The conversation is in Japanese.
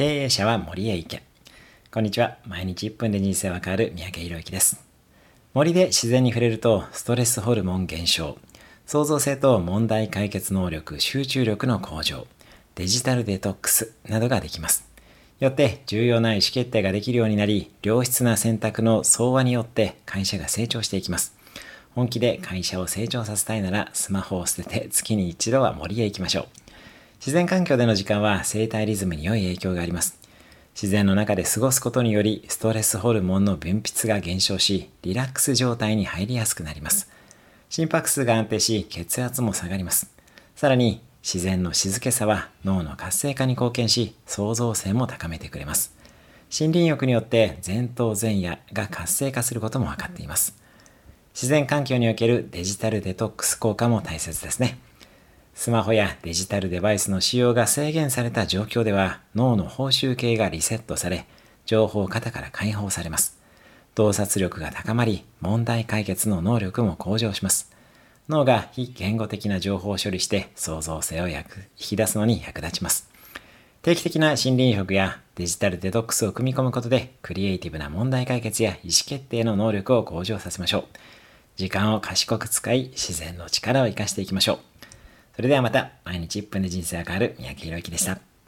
経営者は森へ行け。こんにちは。毎日1分で人生は変わる三宅宏之です。森で自然に触れるとストレスホルモン減少、創造性と問題解決能力、集中力の向上、デジタルデトックスなどができます。よって重要な意思決定ができるようになり、良質な選択の相和によって会社が成長していきます。本気で会社を成長させたいならスマホを捨てて月に一度は森へ行きましょう。自然環境での時間は生体リズムに良い影響があります。自然の中で過ごすことによりストレスホルモンの分泌が減少し、リラックス状態に入りやすくなります。心拍数が安定し、血圧も下がります。さらに、自然の静けさは脳の活性化に貢献し、創造性も高めてくれます。森林浴によって前頭前野が活性化することも分かっています。自然環境におけるデジタルデトックス効果も大切ですね。スマホやデジタルデバイスの使用が制限された状況では脳の報酬系がリセットされ情報型から解放されます。洞察力が高まり問題解決の能力も向上します。脳が非言語的な情報を処理して創造性を引き出すのに役立ちます。定期的な森林浴やデジタルデトックスを組み込むことでクリエイティブな問題解決や意思決定の能力を向上させましょう。時間を賢く使い自然の力を生かしていきましょう。それではまた、毎日1分で人生が変わる三宅宏之でした。